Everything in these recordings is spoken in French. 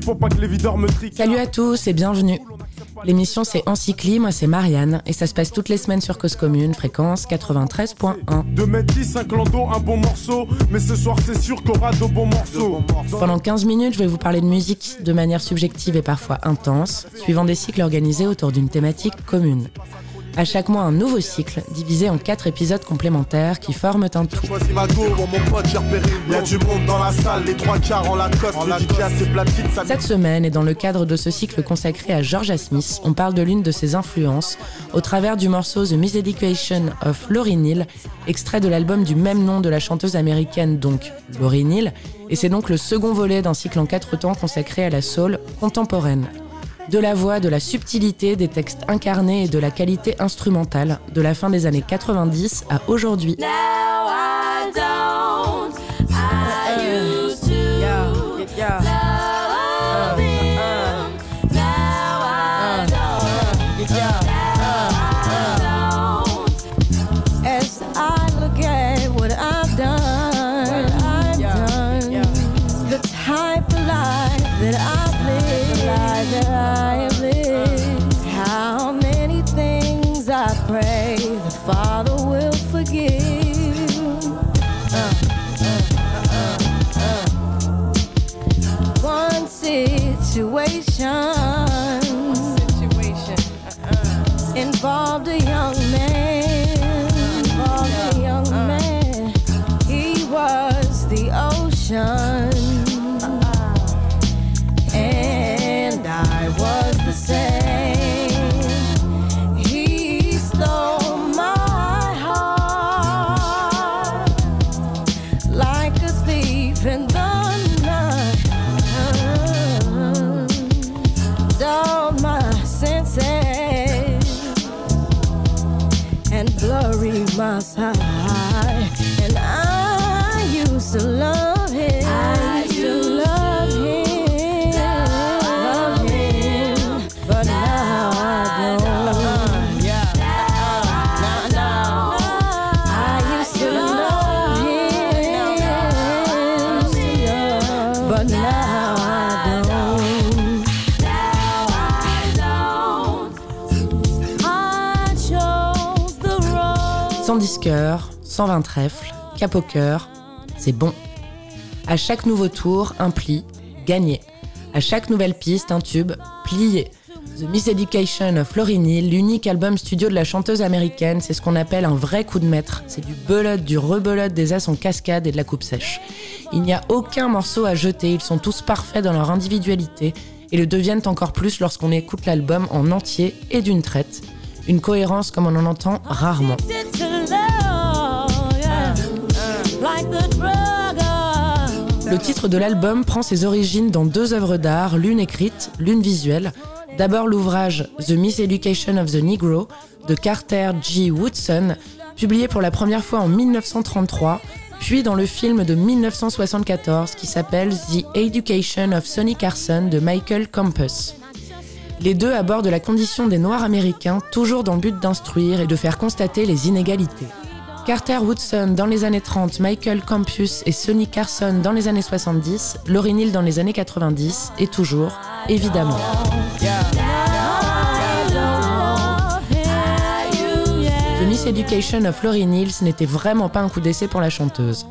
pour pas que les videurs me triquent. Salut à tous et bienvenue. L'émission c'est Encycli, moi c'est Marianne et ça se passe toutes les semaines sur Cause Commune, fréquence 93.1. De mettre 10, un clando, un bon morceau, mais ce soir c'est sûr qu'on aura de bons morceaux. Pendant 15 minutes, je vais vous parler de musique de manière subjective et parfois intense, suivant des cycles organisés autour d'une thématique commune. À chaque mois, un nouveau cycle, divisé en quatre épisodes complémentaires qui forment un tout. Cette semaine, et dans le cadre de ce cycle consacré à Georgia Smith, on parle de l'une de ses influences au travers du morceau The Miseducation of Laurie Neal, extrait de l'album du même nom de la chanteuse américaine, donc Laurie Neal, et c'est donc le second volet d'un cycle en quatre temps consacré à la soul contemporaine de la voix, de la subtilité des textes incarnés et de la qualité instrumentale de la fin des années 90 à aujourd'hui. Involved a young passa. Cœur, 120 trèfles, cap au cœur, c'est bon. À chaque nouveau tour, un pli, gagné. À chaque nouvelle piste, un tube, plié. The Miseducation of Florini, l'unique album studio de la chanteuse américaine, c'est ce qu'on appelle un vrai coup de maître. C'est du belote, du rebelote, des as en cascade et de la coupe sèche. Il n'y a aucun morceau à jeter, ils sont tous parfaits dans leur individualité et le deviennent encore plus lorsqu'on écoute l'album en entier et d'une traite. Une cohérence comme on en entend rarement. Le titre de l'album prend ses origines dans deux œuvres d'art, l'une écrite, l'une visuelle. D'abord l'ouvrage The Miseducation of the Negro de Carter G. Woodson, publié pour la première fois en 1933, puis dans le film de 1974 qui s'appelle The Education of Sonny Carson de Michael Campus. Les deux abordent la condition des Noirs américains, toujours dans le but d'instruire et de faire constater les inégalités. Carter Woodson dans les années 30, Michael Campus et Sonny Carson dans les années 70, Laurie Neal dans les années 90 et toujours, évidemment. The Miss Education of Laurie Neal, n'était vraiment pas un coup d'essai pour la chanteuse.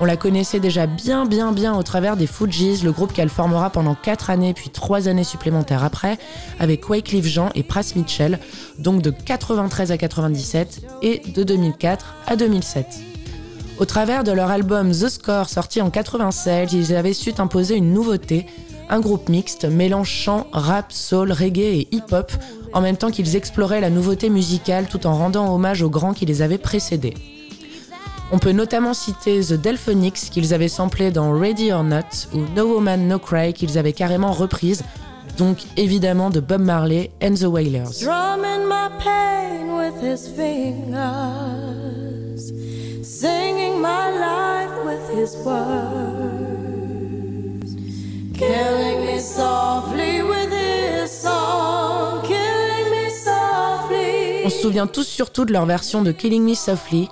On la connaissait déjà bien bien bien au travers des Fugees, le groupe qu'elle formera pendant 4 années puis 3 années supplémentaires après, avec Wycliffe Jean et Pras Mitchell, donc de 93 à 97 et de 2004 à 2007. Au travers de leur album The Score sorti en 96, ils avaient su imposer une nouveauté, un groupe mixte mélange chant, rap, soul, reggae et hip-hop, en même temps qu'ils exploraient la nouveauté musicale tout en rendant hommage aux grands qui les avaient précédés. On peut notamment citer The Delphonics qu'ils avaient samplé dans Ready or Not ou No Woman No Cry qu'ils avaient carrément reprise, donc évidemment de Bob Marley and the Wailers. On se souvient tous surtout de leur version de Killing Me Softly,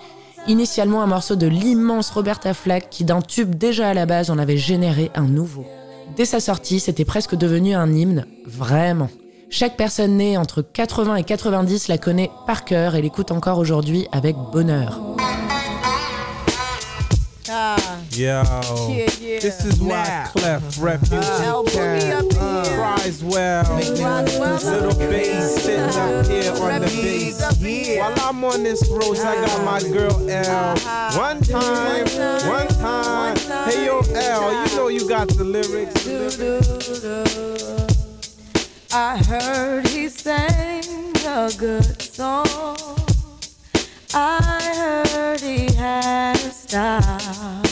Initialement un morceau de l'immense Roberta Flack qui d'un tube déjà à la base en avait généré un nouveau. Dès sa sortie, c'était presque devenu un hymne, vraiment. Chaque personne née entre 80 et 90 la connaît par cœur et l'écoute encore aujourd'hui avec bonheur. Uh, Yo, yeah, yeah. this is why Clef, Refuge, uh, Cat, uh, Criswell, Little Bass sitting up here on the bass. While I'm on this road, I got my girl L. One time, one time. Hey yo, L, you know you got the lyrics. I heard he sang a good song. I heard he had a style.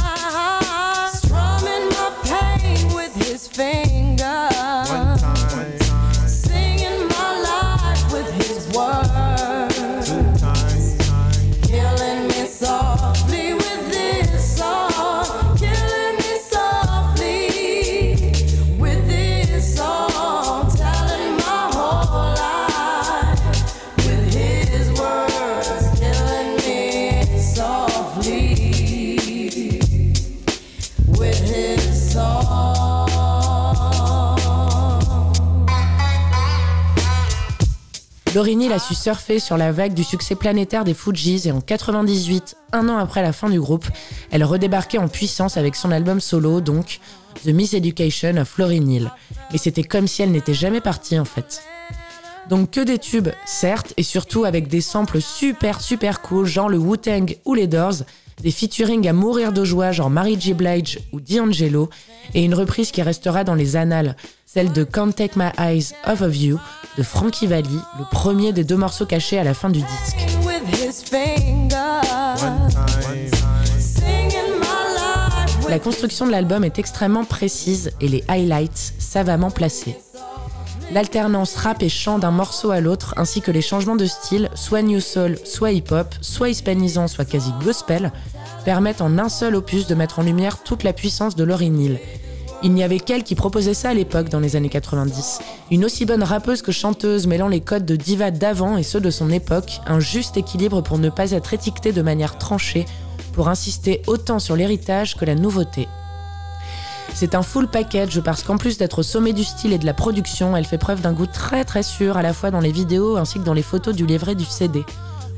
Laurie a su surfer sur la vague du succès planétaire des Fujis et en 98, un an après la fin du groupe, elle redébarquait en puissance avec son album solo, donc The Miseducation of Laurie Neal. Mais c'était comme si elle n'était jamais partie en fait. Donc que des tubes, certes, et surtout avec des samples super super cool, genre le Wu-Tang ou les Doors, des featuring à mourir de joie, genre Mary J. Blige ou D'Angelo, et une reprise qui restera dans les annales, celle de Can't Take My Eyes Off of You de Frankie Valli, le premier des deux morceaux cachés à la fin du disque. La construction de l'album est extrêmement précise et les highlights savamment placés. L'alternance rap et chant d'un morceau à l'autre, ainsi que les changements de style, soit new soul, soit hip-hop, soit hispanisant, soit quasi gospel, permettent en un seul opus de mettre en lumière toute la puissance de Laurie Neal il n'y avait qu'elle qui proposait ça à l'époque dans les années 90. Une aussi bonne rappeuse que chanteuse mêlant les codes de diva d'avant et ceux de son époque, un juste équilibre pour ne pas être étiquetée de manière tranchée, pour insister autant sur l'héritage que la nouveauté. C'est un full package parce qu'en plus d'être au sommet du style et de la production, elle fait preuve d'un goût très très sûr à la fois dans les vidéos ainsi que dans les photos du livret du CD.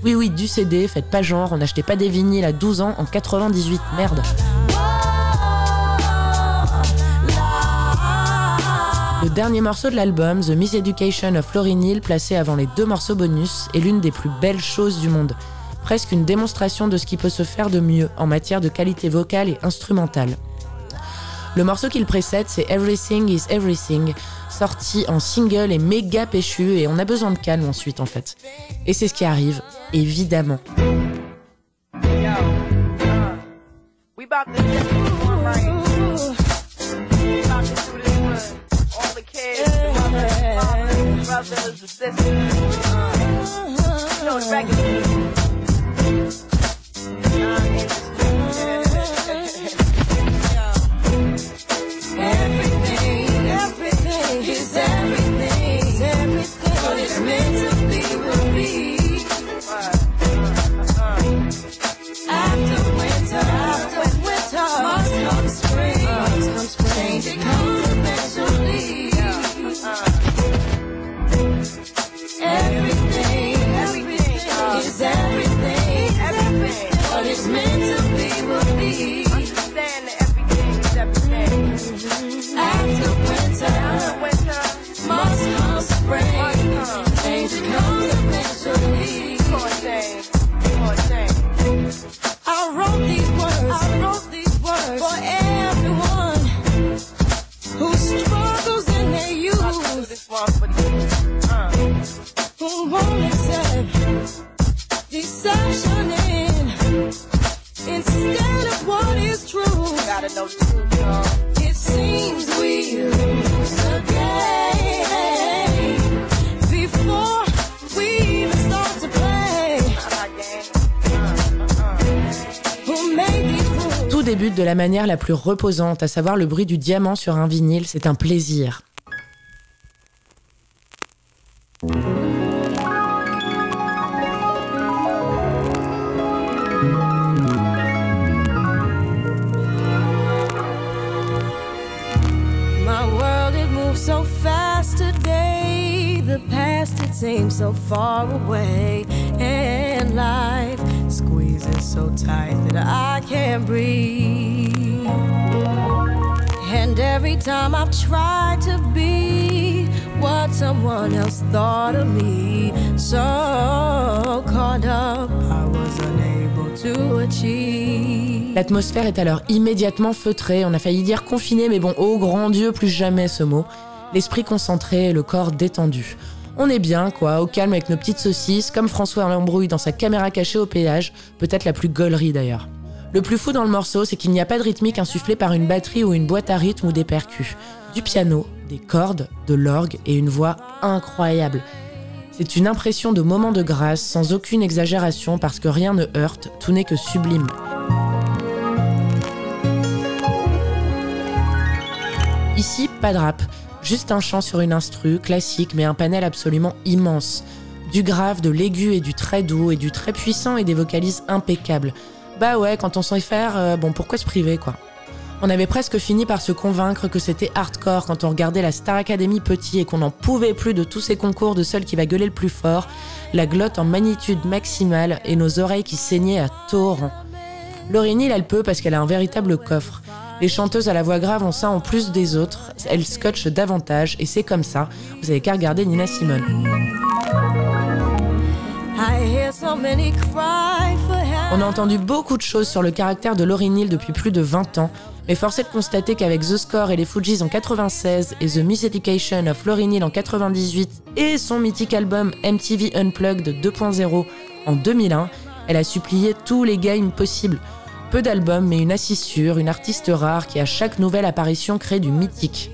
Oui oui, du CD, faites pas genre, on n'achetait pas des vinyles à 12 ans en 98, merde. Le dernier morceau de l'album, The Miseducation of Laurie Neal, placé avant les deux morceaux bonus, est l'une des plus belles choses du monde. Presque une démonstration de ce qui peut se faire de mieux en matière de qualité vocale et instrumentale. Le morceau qui le précède, c'est Everything is Everything, sorti en single et méga péchu, et on a besoin de calme ensuite en fait. Et c'est ce qui arrive, évidemment. Tout débute de la manière la plus reposante, à savoir le bruit du diamant sur un vinyle. C'est un plaisir. So far away, and life squeezes so tight that I can't breathe. And every time I've tried to be what someone else thought of me, so caught up, I was unable to achieve. L'atmosphère est alors immédiatement feutrée, on a failli dire confiné, mais bon, oh grand Dieu, plus jamais ce mot. L'esprit concentré le corps détendu. On est bien, quoi, au calme avec nos petites saucisses, comme François l'embrouille dans sa caméra cachée au péage, peut-être la plus gaulerie d'ailleurs. Le plus fou dans le morceau, c'est qu'il n'y a pas de rythmique insufflée par une batterie ou une boîte à rythme ou des percus. Du piano, des cordes, de l'orgue et une voix incroyable. C'est une impression de moment de grâce, sans aucune exagération, parce que rien ne heurte, tout n'est que sublime. Ici, pas de rap, juste un chant sur une instru, classique, mais un panel absolument immense. Du grave, de l'aigu et du très doux, et du très puissant et des vocalises impeccables. Bah ouais, quand on sait faire, euh, bon, pourquoi se priver, quoi? On avait presque fini par se convaincre que c'était hardcore quand on regardait la Star Academy petit et qu'on n'en pouvait plus de tous ces concours de celle qui va gueuler le plus fort, la glotte en magnitude maximale et nos oreilles qui saignaient à torrent. Laurie Neal, elle peut parce qu'elle a un véritable coffre. Les chanteuses à la voix grave ont ça en plus des autres, elles scotchent davantage et c'est comme ça. Vous avez qu'à regarder Nina Simone. On a entendu beaucoup de choses sur le caractère de Laurie Neal depuis plus de 20 ans, mais force est de constater qu'avec The Score et les Fujis en 96 et The Miseducation of Laurie Neal en 98 et son mythique album MTV Unplugged 2.0 en 2001, elle a supplié tous les games possibles. Peu d'albums, mais une assise sûre, une artiste rare qui à chaque nouvelle apparition crée du mythique.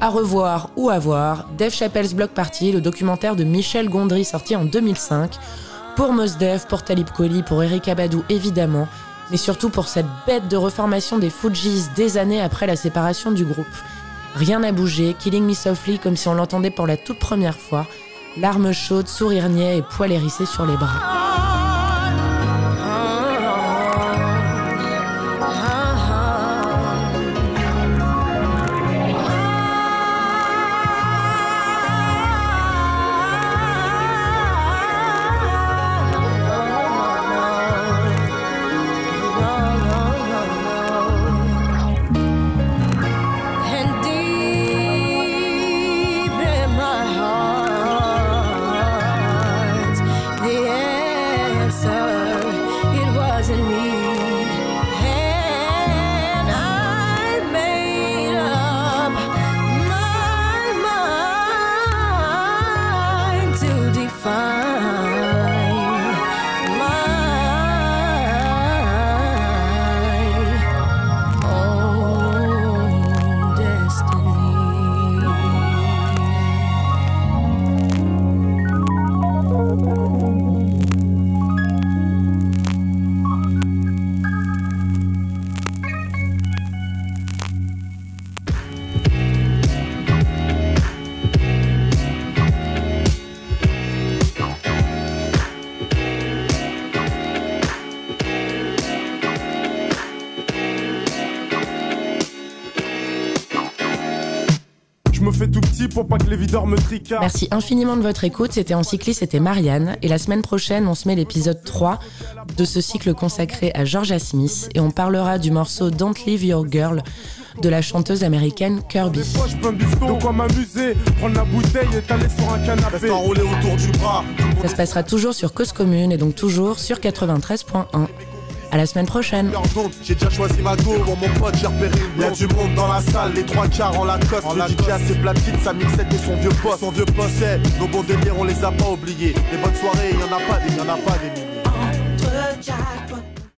À revoir ou à voir, Dave Chappelle's Block Party, le documentaire de Michel Gondry sorti en 2005, pour Mos Def, pour Talib Kweli, pour Eric Abadou évidemment, mais surtout pour cette bête de reformation des Fujis des années après la séparation du groupe. Rien n'a bougé, Killing Me Softly comme si on l'entendait pour la toute première fois, larmes chaudes, sourire niais et poils hérissés sur les bras. Pour pas que les videurs me tricardent. Merci infiniment de votre écoute. C'était Encycliste, c'était Marianne. Et la semaine prochaine, on se met l'épisode 3 de ce cycle consacré à Georgia Smith. Et on parlera du morceau Don't Leave Your Girl de la chanteuse américaine Kirby. De quoi m'amuser? Prendre la bouteille et t'aller sur un canapé. Reste enroulé autour du bras. Ça se passera toujours sur Cause Commune et donc toujours sur 93.1. À la semaine prochaine. J'ai déjà choisi ma go, bon, mon pote j'ai repéré. Y'a du monde dans la salle, les trois quarts en Lacoste. En Le DJ a ses platines, sa mixette et son vieux poste. Son vieux poste, c'est nos bons délires on les a pas oubliés. Les bonnes soirées, y'en a pas des, y'en a pas des milliers. Entre Jack